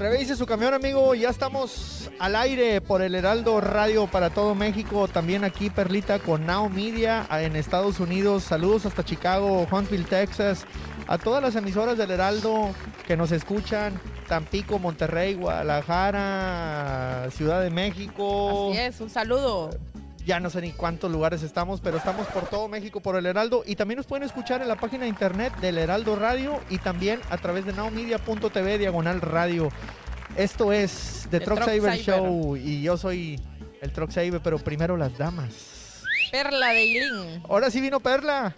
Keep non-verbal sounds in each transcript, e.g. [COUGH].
Revise su camión, amigo. Ya estamos al aire por el Heraldo Radio para todo México. También aquí, Perlita, con Now Media en Estados Unidos. Saludos hasta Chicago, Huntsville, Texas. A todas las emisoras del Heraldo que nos escuchan. Tampico, Monterrey, Guadalajara, Ciudad de México. Así es, un saludo ya no sé ni cuántos lugares estamos, pero estamos por todo México por el Heraldo y también nos pueden escuchar en la página de internet del Heraldo Radio y también a través de nowmedia.tv diagonal radio. Esto es The, Truck, Saver Show y yo soy el Truck Saver, pero primero las damas. Perla de Ilín. Ahora sí vino Perla.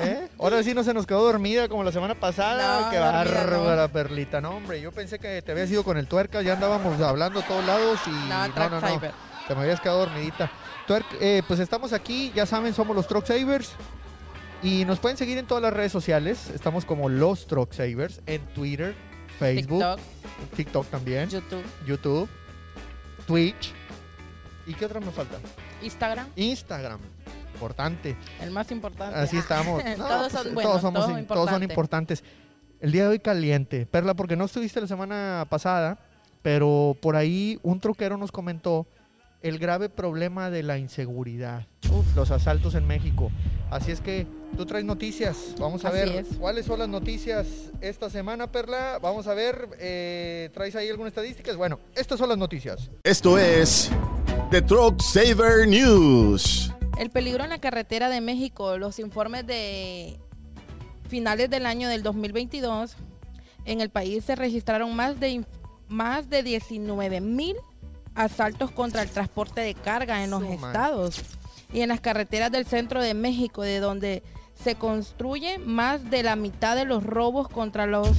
¿eh? Ahora sí no se nos quedó dormida como la semana pasada. Qué bárbara, Perlita. No, hombre, yo pensé que te habías ido con el tuerca. Ya andábamos hablando a todos lados y. No, no, no, no. Te me habías quedado dormidita. Eh, pues estamos aquí, ya saben, somos los Truck Savers. Y nos pueden seguir en todas las redes sociales. Estamos como los Truck Savers en Twitter, Facebook, TikTok, también, YouTube, YouTube, Twitch. ¿Y qué otra me falta? Instagram. Instagram. Importante. El más importante. Así estamos. todos son buenos, todos, todos son importantes. El día de hoy caliente. Perla, porque no estuviste la semana pasada, pero por ahí un troquero nos comentó el grave problema de la inseguridad, los asaltos en México. Así es que tú traes noticias. Vamos a ver cuáles son las noticias esta semana, Perla. Vamos a ver, eh, ¿traes ahí algunas estadísticas? Bueno, estas son las noticias. Esto es The Truck Saver News. El peligro en la carretera de México, los informes de finales del año del 2022, en el país se registraron más de, más de 19 mil asaltos contra el transporte de carga en los estados y en las carreteras del centro de México, de donde se construye más de la mitad de los robos contra los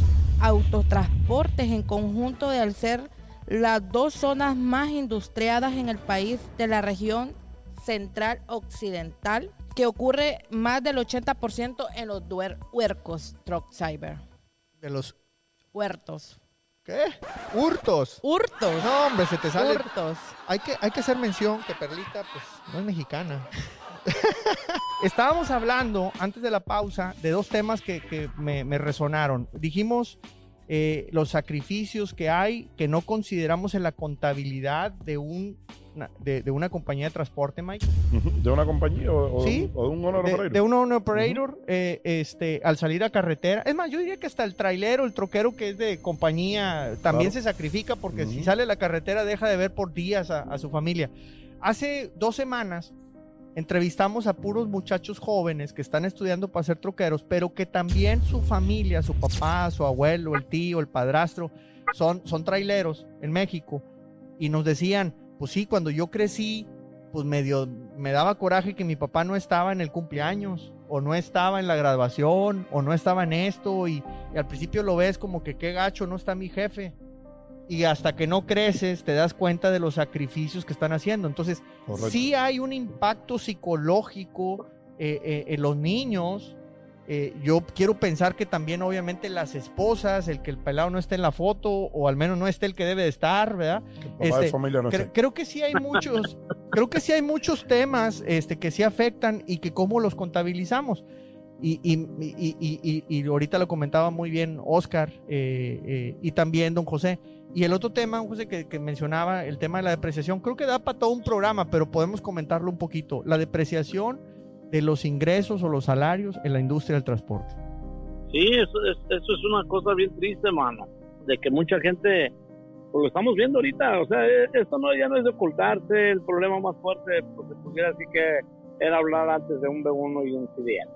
autotransportes en conjunto de al ser las dos zonas más industriadas en el país de la región central occidental, que ocurre más del 80% en los huercos, Truck Cyber. De los huertos. ¿Qué? Hurtos. Hurtos. No, hombre, se te sale. Hurtos. Hay que, hay que hacer mención que Perlita, pues, no es mexicana. [LAUGHS] Estábamos hablando antes de la pausa de dos temas que, me, me, resonaron. Dijimos eh, los sacrificios que hay que no consideramos en la contabilidad de un de, una compañía de transporte, Mike. ¿De una compañía o, de un owner operator? De un owner operator, eh, este, al salir a carretera. Es más, yo diría que hasta el trailero, el troquero que es de compañía, también se sacrifica porque si sale a la carretera deja de ver por días a, su familia. Hace dos semanas entrevistamos a puros muchachos jóvenes que están estudiando para ser troqueros, pero que también su familia, su papá, su abuelo, el tío, el padrastro, son, son traileros en México. Y nos decían, pues sí, cuando yo crecí, pues medio me daba coraje que mi papá no estaba en el cumpleaños, o no estaba en la graduación, o no estaba en esto, y, al principio lo ves como que qué gacho, no está mi jefe. Y hasta que no creces, te das cuenta de los sacrificios que están haciendo. Entonces, sí hay un impacto psicológico eh, eh, en los niños eh, yo quiero pensar que también obviamente las esposas, el que el pelado no esté en la foto o al menos no esté el que debe de estar, ¿verdad? Este, creo que sí hay muchos, creo que sí hay muchos temas este, que sí afectan y que cómo los contabilizamos. Y, y, y, ahorita lo comentaba muy bien Oscar eh, eh, y también don José. Y el otro tema, José, que, que mencionaba, el tema de la depreciación, creo que da para todo un programa, pero podemos comentarlo un poquito. La depreciación de los ingresos o los salarios en la industria del transporte. Sí, eso es, eso es una cosa bien triste, mano, de que mucha gente, pues lo estamos viendo ahorita, o sea, e, esto no ya no es de ocultarse, el problema más fuerte, pues se pudiera así que era hablar antes de un B1 y un CDL.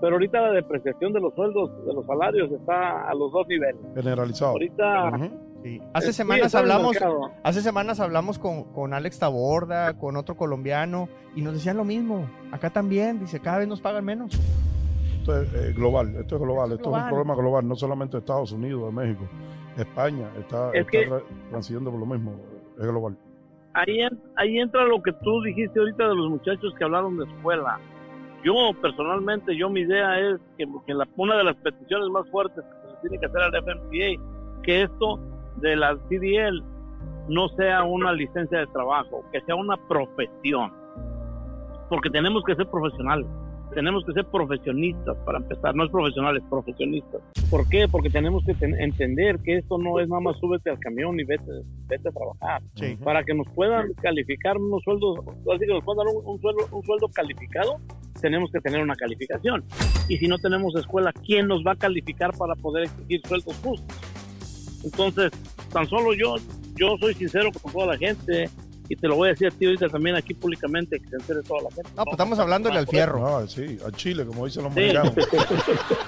Pero ahorita la depreciación de los sueldos, de los salarios, está a los dos niveles. Generalizado. Ahorita, Hace semanas hablamos, hace semanas hablamos con, con, Alex Taborda, con otro colombiano, y nos decían lo mismo. Acá también, dice, cada vez nos pagan menos. Esto es eh, global, esto es global, esto es un problema global, no solamente Estados Unidos, México, España está, transitando por lo mismo, es global. Ahí, ahí entra lo que tú dijiste ahorita de los muchachos que hablaron de escuela. Yo personalmente, yo mi idea es que, que la, una de las peticiones más fuertes que se tiene que hacer al FMPA, que esto de la CDL no sea una licencia de trabajo, que sea una profesión, porque tenemos que ser profesionales. tenemos que ser profesionistas para empezar, no es profesionales, profesionistas. ¿Por qué? Porque tenemos que entender que esto no es nada más súbete al camión y vete, vete a trabajar. Para que nos puedan calificar unos sueldos, así que nos puedan dar un, sueldo, un sueldo calificado, tenemos que tener una calificación. Y si no tenemos escuela, ¿quién nos va a calificar para poder exigir sueldos justos? Entonces, tan solo yo, yo soy sincero con toda la gente y te lo voy a decir a ti ahorita también aquí públicamente, que se entere toda la gente. No, pues estamos hablando del fierro. Ah, sí, a Chile, como dicen los mexicanos.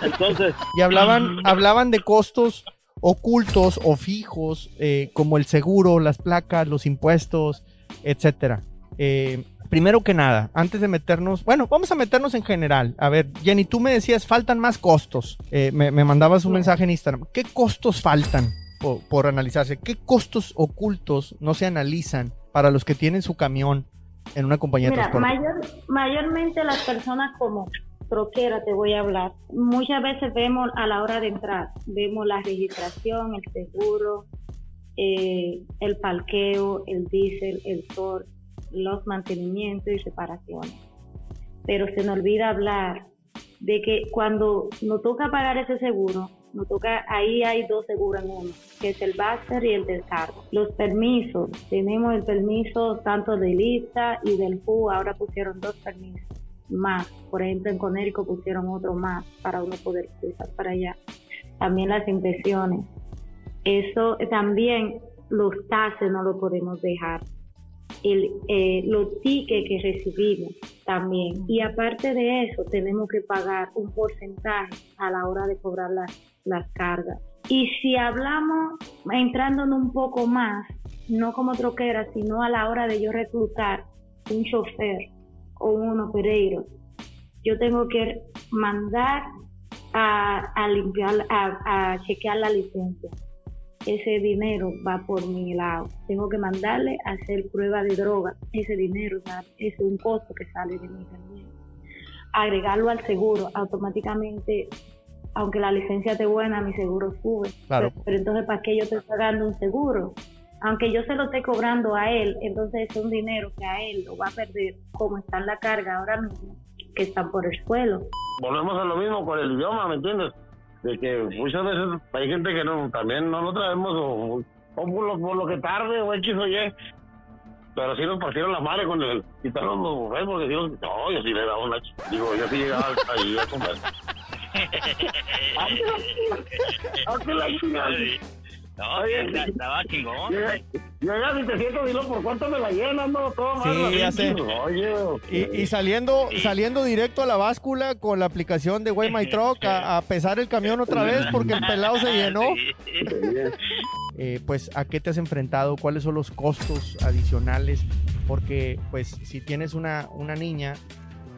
Entonces. Y hablaban, hablaban de costos ocultos o fijos, eh, como el seguro, las placas, los impuestos, etcétera. Eh, primero que nada, antes de meternos, bueno, vamos a meternos en general. A ver, Jenny, tú me decías, faltan más costos. Eh, me, mandabas un mensaje en Instagram. ¿Qué costos faltan por, por, analizarse? ¿Qué costos ocultos no se analizan para los que tienen su camión en una compañía de transporte? Mayor, mayormente las personas como troquera te voy a hablar. Muchas veces vemos a la hora de entrar, vemos la registración, el seguro, eh, el parqueo, el diésel, el sol, los mantenimientos y reparaciones. Pero se nos olvida hablar de que cuando nos toca pagar ese seguro, nos toca, ahí hay dos seguros en uno, que es el Baster y el del. Los permisos, tenemos el permiso tanto de lista y del FU, ahora pusieron dos permisos más. Por ejemplo, en Conérico pusieron otro más para uno poder cruzar para allá. También las impresiones. Eso también los tases no lo podemos dejar. El, eh, los tickets que recibimos también. Y aparte de eso, tenemos que pagar un porcentaje a la hora de cobrar las las cargas. Y si hablamos, entrando en un poco más, no como troquera, sino a la hora de yo reclutar un chofer o un operador, yo tengo que mandar a, limpiar, a, chequear la licencia. Ese dinero va por mi lado. Tengo que mandarle a hacer prueba de droga. Ese dinero es un costo que sale de mí también. Agregarlo al seguro, automáticamente aunque la licencia esté buena, mi seguro sube. Pero, entonces, ¿para qué yo estoy pagando un seguro? Aunque yo se lo esté cobrando a él, entonces es un dinero que a él lo va a perder, como está en la carga ahora mismo, que están por el suelo. Volvemos a lo mismo con el idioma, ¿me entiendes? De que muchas veces hay gente que no también no lo traemos o, por, lo, que tarde o X o Y. Pero sí nos partieron la madre con el quitaron los porque no, yo sí le daba una... Digo, yo sí llegaba ahí a comer. No, estaba chingón. Llega si te siento, dilo por cuánto me la llenan, no, todo Sí, ya sé. Y, y, saliendo, saliendo directo a la báscula con la aplicación de Way My [LAUGHS] Truck a, pesar el camión otra vez porque el pelado se llenó. Eh, pues, ¿a qué te has enfrentado? ¿Cuáles son los costos adicionales? Porque, pues, si tienes una, una niña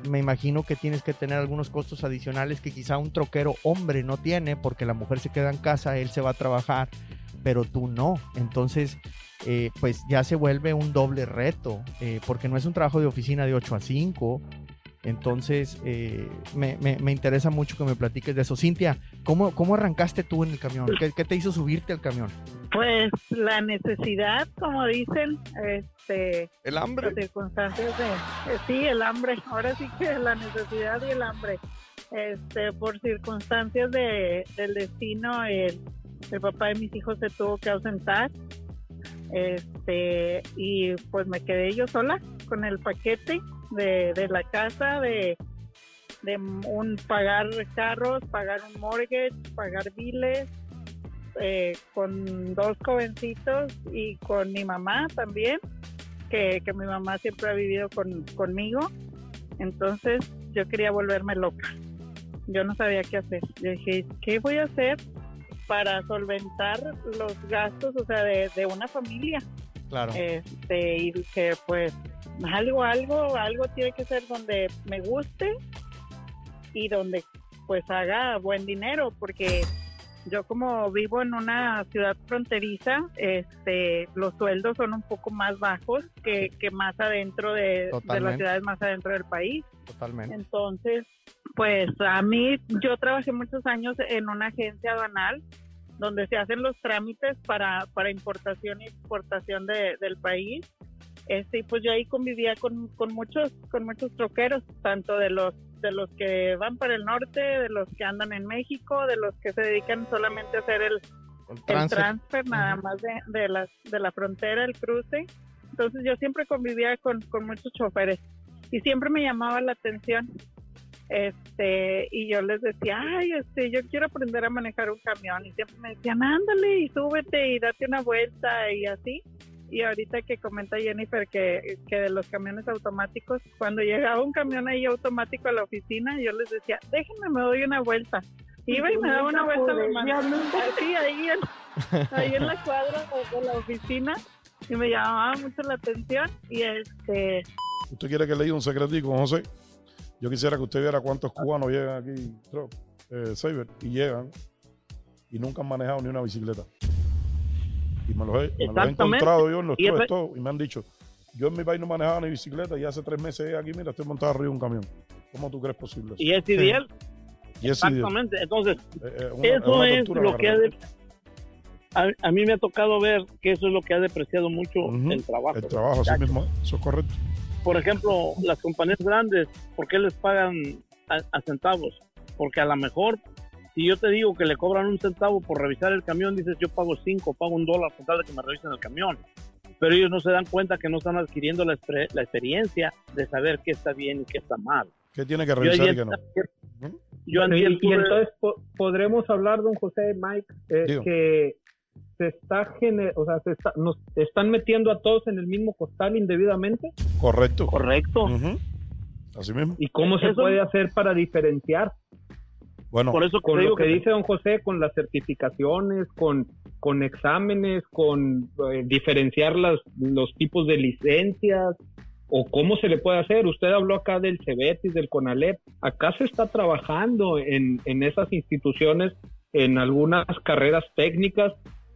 me imagino que tienes que tener algunos costos adicionales que quizá un troquero hombre no tiene porque la mujer se queda en casa, él se va a trabajar, pero tú no. Entonces, eh, pues ya se vuelve un doble reto, eh, porque no es un trabajo de oficina de 8 a 5, entonces, eh, me, me, interesa mucho que me platiques de eso. Cintia, ¿cómo, cómo arrancaste tú en el camión? ¿Qué, te hizo subirte al camión? Pues la necesidad, como dicen, este... El hambre. circunstancias de... Eh, sí, el hambre. Ahora sí que la necesidad y el hambre. Este, por circunstancias de, del destino, el, el papá de mis hijos se tuvo que ausentar este y pues me quedé yo sola con el paquete de, de la casa, de, de un pagar carros, pagar un mortgage, pagar biles, eh, con dos jovencitos y con mi mamá también, que, que mi mamá siempre ha vivido con, conmigo. Entonces yo quería volverme loca. Yo no sabía qué hacer. Yo dije, ¿qué voy a hacer para solventar los gastos, o sea, de, de una familia? Claro. Este, y que pues algo, algo, algo tiene que ser donde me guste y donde pues haga buen dinero, porque yo como vivo en una ciudad fronteriza, este, los sueldos son un poco más bajos que, que más adentro de, de, las ciudades más adentro del país. Totalmente. Entonces, pues a mí, yo trabajé muchos años en una agencia banal donde se hacen los trámites para, para importación y exportación de, del país. Este, pues yo ahí convivía con, con muchos, con muchos troqueros, tanto de los de los que van para el norte, de los que andan en México, de los que se dedican solamente a hacer el, el transfer, nada más de, de, la, de la frontera, el cruce. Entonces yo siempre convivía con, con muchos choferes y siempre me llamaba la atención este y yo les decía ay este yo quiero aprender a manejar un camión y siempre me decían ándale y súbete y date una vuelta y así. Y ahorita que comenta Jennifer que, que de los camiones automáticos cuando llegaba un camión ahí automático a la oficina yo les decía déjenme me doy una vuelta iba y me daba una vuelta así ahí en, [LAUGHS] ahí en la cuadra de la oficina y me llamaba mucho la atención y este ¿Usted quiere que le diga un secretico, José? Yo quisiera que usted viera cuántos cubanos llegan aquí, eh, Saber, y llegan y nunca han manejado ni una bicicleta. Y me los he, encontrado yo en los trucks y me han dicho, yo en mi país no manejaba ni bicicleta y hace tres meses aquí, mira, estoy montado arriba de un camión. ¿Cómo tú crees posible eso? ¿Y es ideal? Y es Exactamente. Entonces, eh, eh, eso es, lo que ha de, a, mí me ha tocado ver que eso es lo que ha depreciado mucho el trabajo. El trabajo, así mismo, eso es correcto por ejemplo, las compañías grandes, ¿por qué les pagan a, centavos? Porque a lo mejor, si yo te digo que le cobran un centavo por revisar el camión, dices yo pago cinco, pago un dólar por tal de que me revisen el camión. Pero ellos no se dan cuenta que no están adquiriendo la, experiencia de saber qué está bien y qué está mal. ¿Qué tiene que revisar y qué no? Yo y, entonces podremos hablar, don José Mike, eh, que se está o sea, se está, nos están metiendo a todos en el mismo costal indebidamente. Correcto. Correcto. Así mismo. ¿Y cómo se puede hacer para diferenciar? Bueno, por eso con lo que, dice don José, con las certificaciones, con, con exámenes, con eh, diferenciar las, los tipos de licencias, o cómo se le puede hacer. Usted habló acá del CEBETIS, del CONALEP. Acá se está trabajando en, en esas instituciones, en algunas carreras técnicas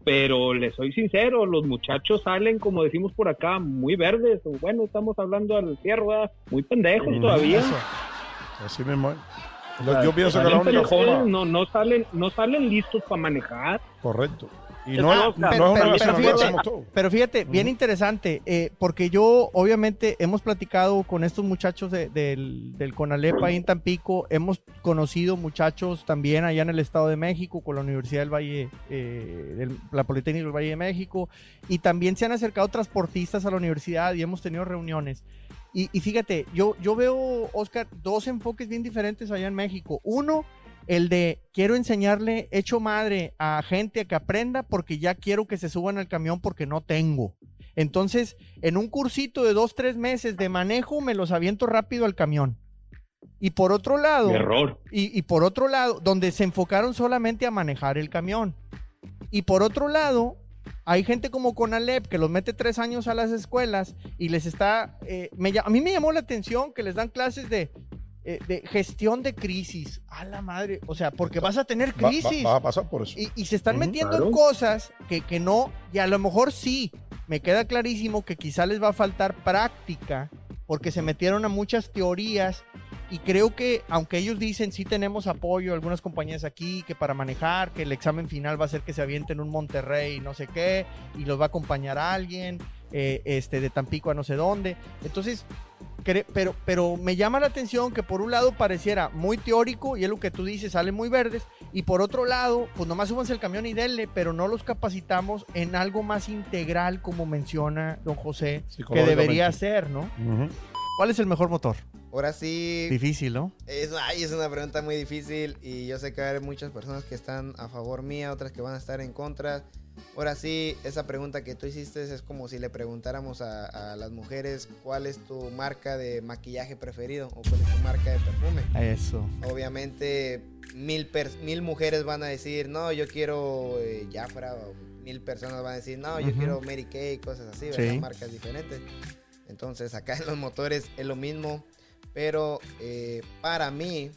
pero les soy sincero, los muchachos salen, como decimos por acá, muy verdes. Bueno, estamos hablando al cierre, muy pendejos todavía. Así mismo. Yo, pienso que la única forma... No, no, salen, no salen listos para manejar. Correcto. Y no, es, pero, fíjate, pero, fíjate, bien interesante, eh, porque yo obviamente hemos platicado con estos muchachos del, del CONALEP ahí en Tampico, hemos conocido muchachos también allá en el Estado de México, con la Universidad del Valle, eh, la Politécnica del Valle de México, y también se han acercado transportistas a la universidad y hemos tenido reuniones. Y, y fíjate, yo, yo veo, Oscar, dos enfoques bien diferentes allá en México. Uno, el de quiero enseñarle hecho madre a gente a que aprenda porque ya quiero que se suban al camión porque no tengo. Entonces, en un cursito de dos, tres meses de manejo, me los aviento rápido al camión. Y por otro lado, error. Y, y por otro lado, donde se enfocaron solamente a manejar el camión. Y por otro lado, hay gente como Conalep que los mete tres años a las escuelas y les está... Eh, a mí me llamó la atención que les dan clases de eh, de gestión de crisis. A la madre. O sea, porque vas a tener crisis. Va, a pasar por eso. Y, se están metiendo en cosas que, que no, y a lo mejor sí. Me queda clarísimo que quizá les va a faltar práctica, porque se metieron a muchas teorías. Y creo que, aunque ellos dicen sí tenemos apoyo, algunas compañías aquí, que para manejar, que el examen final va a ser que se avienten un Monterrey, no sé qué, y los va a acompañar a alguien, eh, este, de Tampico a no sé dónde. Entonces, pero, pero me llama la atención que por un lado pareciera muy teórico y es lo que tú dices, salen muy verdes, y por otro lado, pues nomás súbanse el camión y denle, pero no los capacitamos en algo más integral como menciona don José, que debería ser, ¿no? ¿Cuál es el mejor motor? Ahora sí. Difícil, ¿no? Es, ay, es una pregunta muy difícil y yo sé que hay muchas personas que están a favor mía, otras que van a estar en contra. Ahora sí, esa pregunta que tú hiciste es como si le preguntáramos a, las mujeres cuál es tu marca de maquillaje preferido o cuál es tu marca de perfume. Eso. Obviamente, mil, mil mujeres van a decir, no, yo quiero eh, Jafra, o mil personas van a decir, no, yo quiero Mary Kay, cosas así, ¿verdad? Marcas diferentes. Entonces, acá en los motores es lo mismo, pero eh, para mí,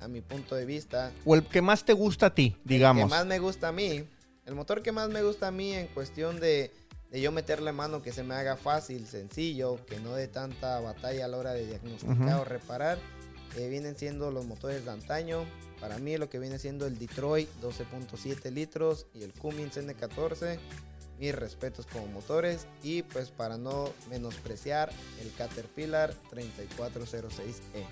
a mi punto de vista. O el que más te gusta a ti, digamos. El que más me gusta a mí el motor que más me gusta a mí en cuestión de, yo meterle mano que se me haga fácil, sencillo, que no dé tanta batalla a la hora de diagnosticar o reparar, eh, vienen siendo los motores de antaño. Para mí lo que viene siendo el Detroit 12.7 litros y el Cummins N14. Mis respetos como motores y pues para no menospreciar el Caterpillar 3406E.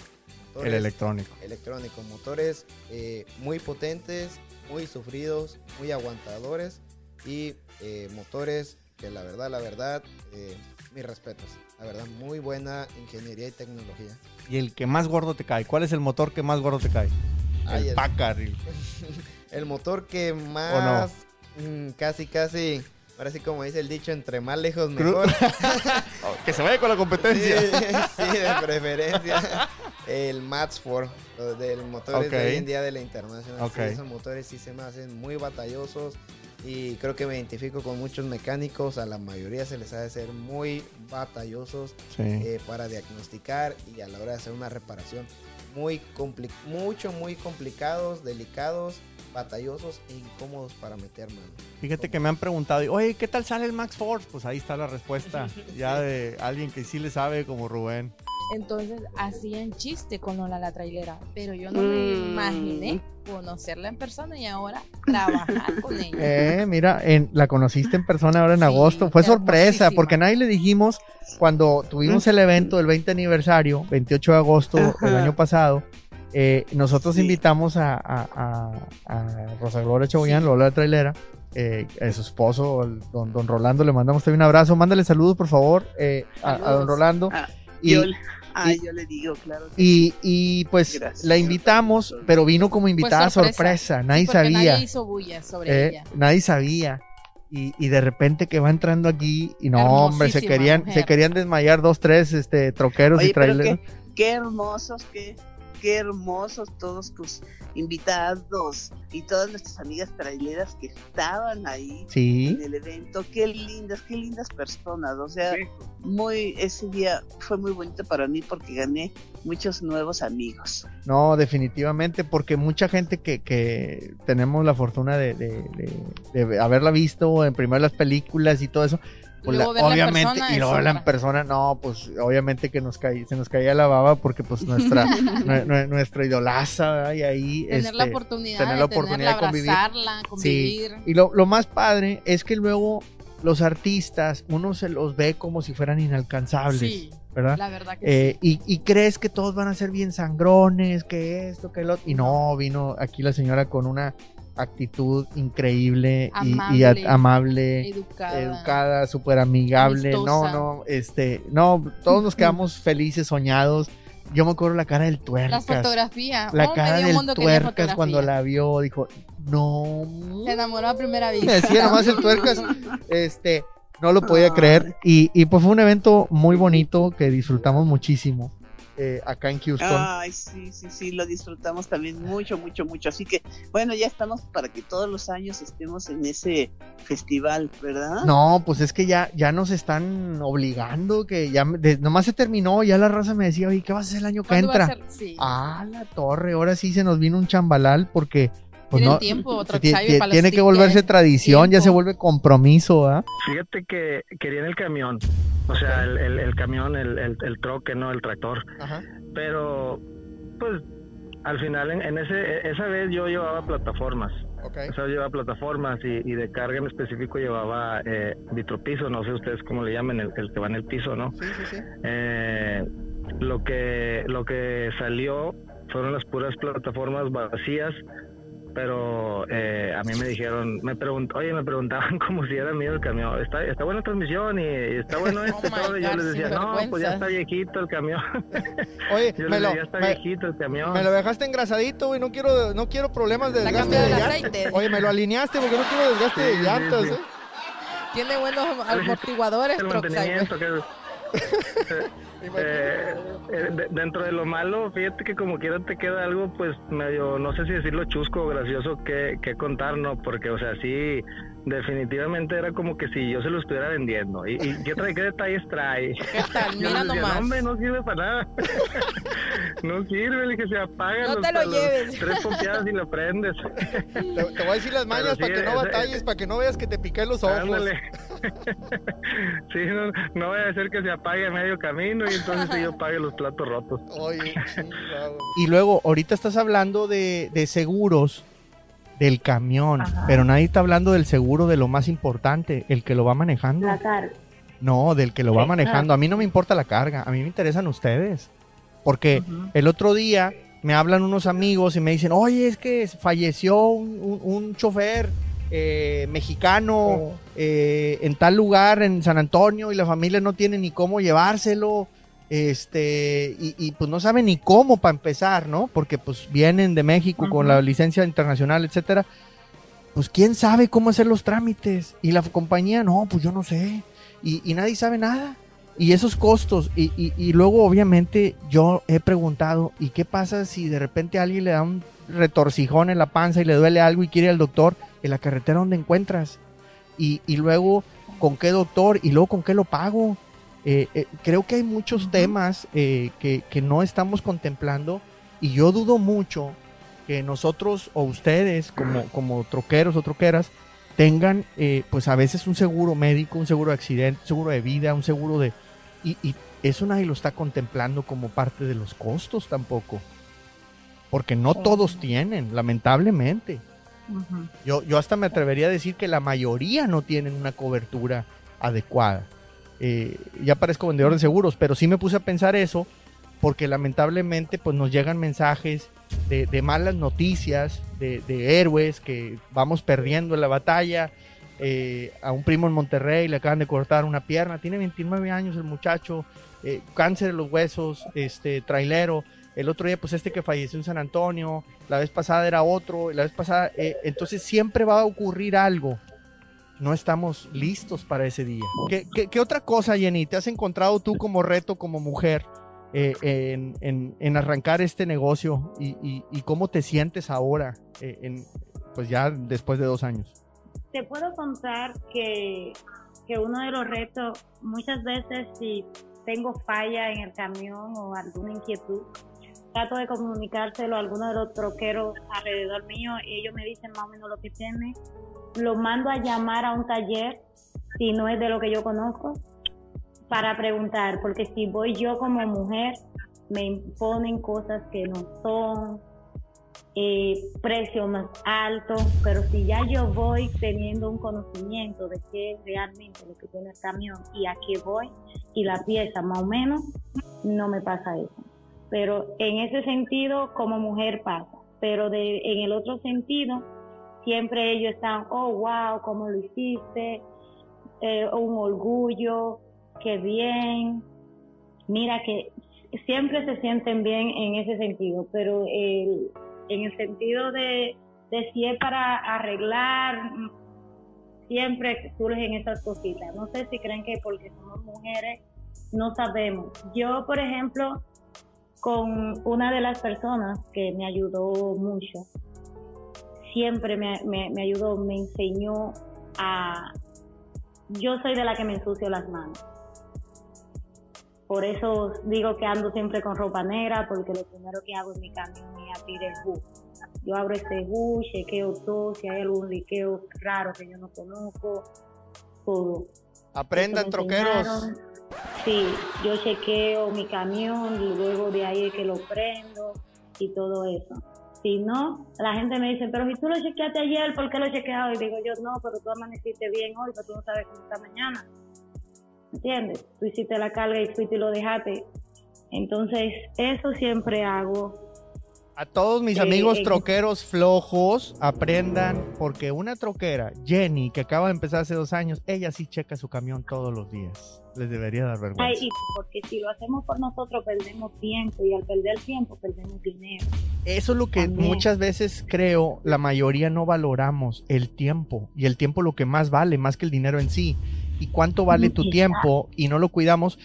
Motores El electrónico. electrónicos, motores eh, muy potentes, muy sufridos, muy aguantadores y eh, motores que la verdad, la verdad, eh, mis respetos. La verdad, muy buena ingeniería y tecnología. Y el que más gordo te cae. ¿Cuál es el motor que más gordo te cae? Ay, el el- Packard. el- [LAUGHS] motor que más, mm, casi, casi, ahora sí como dice el dicho, entre más lejos mejor. [LAUGHS] que se vaya con la competencia. [LAUGHS] Sí, sí, de preferencia. El Mats 4, los del motores Ok. de hoy en día de la Internacional. Sí, Ok. esos motores sí se me hacen muy batallosos y creo que me identifico con muchos mecánicos. A la mayoría se les ha de ser muy batallosos Sí. eh, para diagnosticar y a la hora de hacer una reparación. Muy compli- mucho, muy complicados, delicados, batallosos e incómodos para meter mano. Fíjate que me han preguntado, oye, ¿qué tal sale el Max Force? Pues ahí está la respuesta. [LAUGHS] ya de alguien que sí le sabe como Rubén. Entonces hacían chiste con Lola la trailera, pero yo no me Mm. imaginé conocerla en persona y ahora trabajar con [LAUGHS] ella. Eh, mira, en, la conociste en persona ahora en Sí, agosto. Fue sorpresa porque nadie le dijimos cuando tuvimos el evento del 20 aniversario, 28 de agosto del año pasado. eh, nosotros Sí. invitamos a, a, a- a Rosa Gloria Chaboyán, Lola la trailera, eh, a su esposo, el don, don Rolando, le mandamos también un abrazo. Mándale saludos, por favor, eh, a, a don. Rolando. Ah, Y- ah, y- yo le digo, claro. que Y, y pues Gracias. la invitamos, pero vino como invitada sorpresa. sorpresa. Nadie sabía. Nadie hizo bulla sobre eh, ella. nadie sabía. Y, y de repente que va entrando aquí y no, hombre, se querían, mujer. se querían desmayar dos, tres este, troqueros y Oye, pero traileros. qué, qué hermosos, qué, qué hermosos todos tus invitados y todas nuestras amigas traileras que estaban ahí Sí, en el evento. Qué lindas, qué lindas personas. O sea, muy ese día fue muy bonito para mí porque gané muchos nuevos amigos. no, definitivamente, porque mucha gente que, que tenemos la fortuna de, de, de- de haberla visto en primero las películas y todo eso, pues luego la- obviamente, persona y luego verla en persona, no, pues obviamente que nos caí, se nos caía la baba porque pues nuestra, [LAUGHS] nue- nue- nuestra idolaza, y ahí Tener la este, oportunidad tener de la oportunidad de convivir. abrazarla, convivir. Y lo, lo más padre es que luego los artistas, uno se los ve como si fueran inalcanzables, Sí, ¿verdad? la verdad que Eh, y, y crees que todos van a ser bien sangrones, que esto, que lo otro. Y no, vino aquí la señora con una actitud increíble y- y, a- Amable, educada. educada, súper amigable. No, Amistosa. no, este, no, todos nos quedamos felices, soñados. Yo me acuerdo la cara del tuercas. Las fotografías. La Oh, cara del tuercas cuando fotografía. la vio, dijo, no. Se enamoró a primera vista. Me decía nomás el tuercas, este, no lo podía creer. Y, y pues fue un evento muy bonito que disfrutamos muchísimo eh, acá en Houston. Ay, sí, sí, sí, lo disfrutamos también mucho, mucho, mucho. Así que, bueno, ya estamos para que todos los años estemos en ese festival, ¿verdad? No, pues es que ya, ya nos están obligando, que ya me- de- nomás se terminó, ya la raza me decía, oye, ¿qué vas a hacer el año que ¿Cuándo va a entra? ser? Sí. Ah, la torre, ahora sí se nos vino un chambalal porque pues no, tiempo, otro los tiene que volverse tradición, ya se vuelve compromiso, ¿ah? Fíjate que querían el camión, o sea, el, el, el camión, el, el, el troque, no el tractor. Ajá. Pero, pues, al final, en, en ese esa vez yo llevaba plataformas. Ok. O sea, yo llevaba plataformas y, y de carga en específico llevaba eh, vitropiso, no sé ustedes cómo le llaman, el, el que va en el piso, ¿no? Sí, sí, sí. Eh, lo que lo que salió fueron las puras plataformas vacías pero eh, a mí me dijeron me pregunt oye me preguntaban [LAUGHS] como si era mío el camión. Está está buena transmisión y, y está bueno [LAUGHS] my todo. Y yo God, les decía no pues ya está viejito el camión [LAUGHS] Oye, yo me les lo, decía ya está me- viejito el camión me lo dejaste engrasadito, güey, no quiero, no quiero problemas de desgaste de llantas. Oye, me lo alineaste porque no quiero desgaste Sí, de llantas, sí. ¿eh? Tiene buenos amortiguadores, el mantenimiento que Eh, eh, de- dentro de lo malo, fíjate que como quiera te queda algo, pues medio, no sé si decirlo chusco o gracioso que, que contar, ¿no? Porque, o sea, sí, definitivamente era como que si yo se lo estuviera vendiendo. ¿Y, y qué, trae, qué detalles trae? [LAUGHS] ¿Qué tal? Mira nomás. no, hombre, no sirve para nada. [LAUGHS] no sirve, le dije, se apaga. No los- te lo lleves. Tres pompeadas y lo prendes. Te, te voy a decir las mañas sí, para que no ese- batalles, para que no veas que te piqué los ojos. Ándale. [LAUGHS] sí, no, no voy a hacer que se apague a medio camino y entonces sí yo pague los platos rotos. Oye, chingado. Y luego, ahorita estás hablando de, de seguros del camión, pero nadie está hablando del seguro de lo más importante, el que lo va manejando. La carga. No, del que lo va manejando. A mí no me importa la carga, a mí me interesan ustedes. Porque el otro día me hablan unos amigos y me dicen, oye, es que falleció un, un- un chofer eh, mexicano eh, en tal lugar, en San Antonio, y la familia no tiene ni cómo llevárselo. Este, y, y, pues no saben ni cómo para empezar, ¿no? Porque pues vienen de México con la licencia internacional, etcétera. Pues quién sabe cómo hacer los trámites. Y la compañía, no, pues yo no sé. Y, y nadie sabe nada. Y esos costos. Y, y- luego, obviamente, yo he preguntado, ¿y qué pasa si de repente alguien le da un retorcijón en la panza y le duele algo y quiere ir al doctor? En la carretera donde encuentras. Y, y luego, ¿con qué doctor? Y luego, ¿con qué lo pago? Eh, eh, creo que hay muchos temas eh, que, que no estamos contemplando y yo dudo mucho que nosotros o ustedes como, como troqueros o troqueras tengan eh, pues a veces un seguro médico, un seguro de accidente, un seguro de vida, un seguro de... Y, y eso nadie lo está contemplando como parte de los costos tampoco. Porque no todos tienen, lamentablemente. Yo, yo hasta me atrevería a decir que la mayoría no tienen una cobertura adecuada. Eh, ya parezco vendedor de seguros, pero sí me puse a pensar eso porque lamentablemente pues nos llegan mensajes de, de malas noticias, de, de héroes que vamos perdiendo en la batalla. Eh, a un primo en Monterrey le acaban de cortar una pierna, tiene 29 años el muchacho, eh, cáncer de los huesos, este trailero. El otro día, pues este que falleció en San Antonio, la vez pasada era otro, la vez pasada, eh, entonces siempre va a ocurrir algo. No estamos listos para ese día. ¿Qué, otra cosa, Jenny, te has encontrado tú como reto, como mujer, eh, en, en- arrancar este negocio y cómo te sientes ahora, eh, en, pues ya después de dos años? Te puedo contar que, que uno de los retos, muchas veces si tengo falla en el camión o alguna inquietud, trato de comunicárselo a alguno de los troqueros alrededor mío y ellos me dicen más o menos lo que tiene. Lo mando a llamar a un taller, si no es de lo que yo conozco, para preguntar, porque si voy yo como mujer, me imponen cosas que no son, eh, precio más alto, pero si ya yo voy teniendo un conocimiento de qué es realmente lo que tiene el camión y a qué voy y la pieza más o menos, no me pasa eso. Pero en ese sentido, como mujer pasa. Pero de, en el otro sentido, siempre ellos están, oh, wow, ¿cómo lo hiciste? Eh, un orgullo, qué bien. Mira que siempre se sienten bien en ese sentido, pero el, en el sentido de, de si es para arreglar, siempre surgen esas cositas. No sé si creen que porque somos mujeres no sabemos. Yo, por ejemplo, con una de las personas que me ayudó mucho, siempre me, me, me ayudó, me enseñó a... Yo soy de la que me ensucio las manos. Por eso digo que ando siempre con ropa negra, porque lo primero que hago en mi camión es abrir el bus. Yo abro ese bus, chequeo todo, si hay algún liqueo raro que yo no conozco, todo. Aprendan, troqueros. enseñaron. Sí, yo chequeo mi camión y luego de ahí es que lo prendo y todo eso. Si no, la gente me dice, pero si tú lo chequeaste ayer, ¿por qué lo chequeas hoy? Digo yo, no, pero tú amaneciste bien hoy, pero tú no sabes cómo está mañana. ¿Entiendes? Tú hiciste la carga y fuiste y lo dejaste. Entonces, eso siempre hago. A todos mis Eh, amigos en- troqueros flojos, aprendan, porque una troquera, Jenny, que acaba de empezar hace dos años, ella sí checa su camión todos los días. Les debería dar vergüenza. Ay, y porque si lo hacemos por nosotros, perdemos tiempo y al perder tiempo, perdemos dinero. Eso es lo que También. muchas veces creo la mayoría no valoramos, el tiempo. Y el tiempo lo que más vale, más que el dinero en sí. ¿Y cuánto vale tu tiempo? Y no lo cuidamos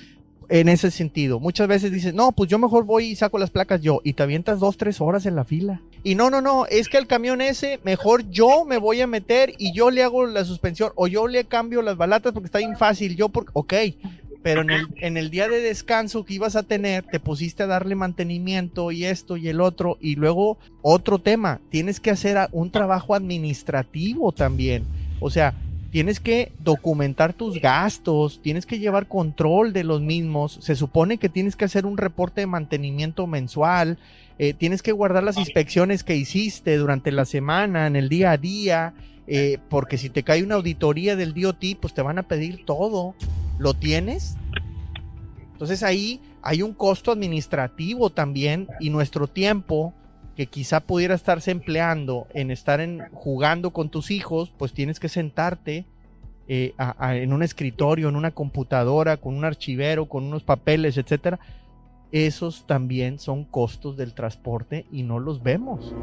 en ese sentido. Muchas veces dices, no, pues yo mejor voy y saco las placas yo. Y te avientas dos, tres horas en la fila. Y no, no, no, es que el camión ese, mejor yo me voy a meter y yo le hago la suspensión o yo le cambio las balatas porque está bien fácil. Yo, porque, ok, pero en el, día de descanso que ibas a tener, te pusiste a darle mantenimiento y esto y el otro. Y luego, otro tema, tienes que hacer un trabajo administrativo también. O sea, tienes que documentar tus gastos, tienes que llevar control de los mismos. Se supone que tienes que hacer un reporte de mantenimiento mensual. eh, tienes que guardar las inspecciones que hiciste durante la semana, en el día a día. eh, porque si te cae una auditoría del DOT, pues te van a pedir todo. ¿Lo tienes? Entonces ahí hay un costo administrativo también y nuestro tiempo que quizá pudiera estarse empleando en estar en, jugando con tus hijos, pues tienes que sentarte eh, a- en un escritorio, en una computadora, con un archivero, con unos papeles, etcétera. Esos también son costos del transporte y no los vemos.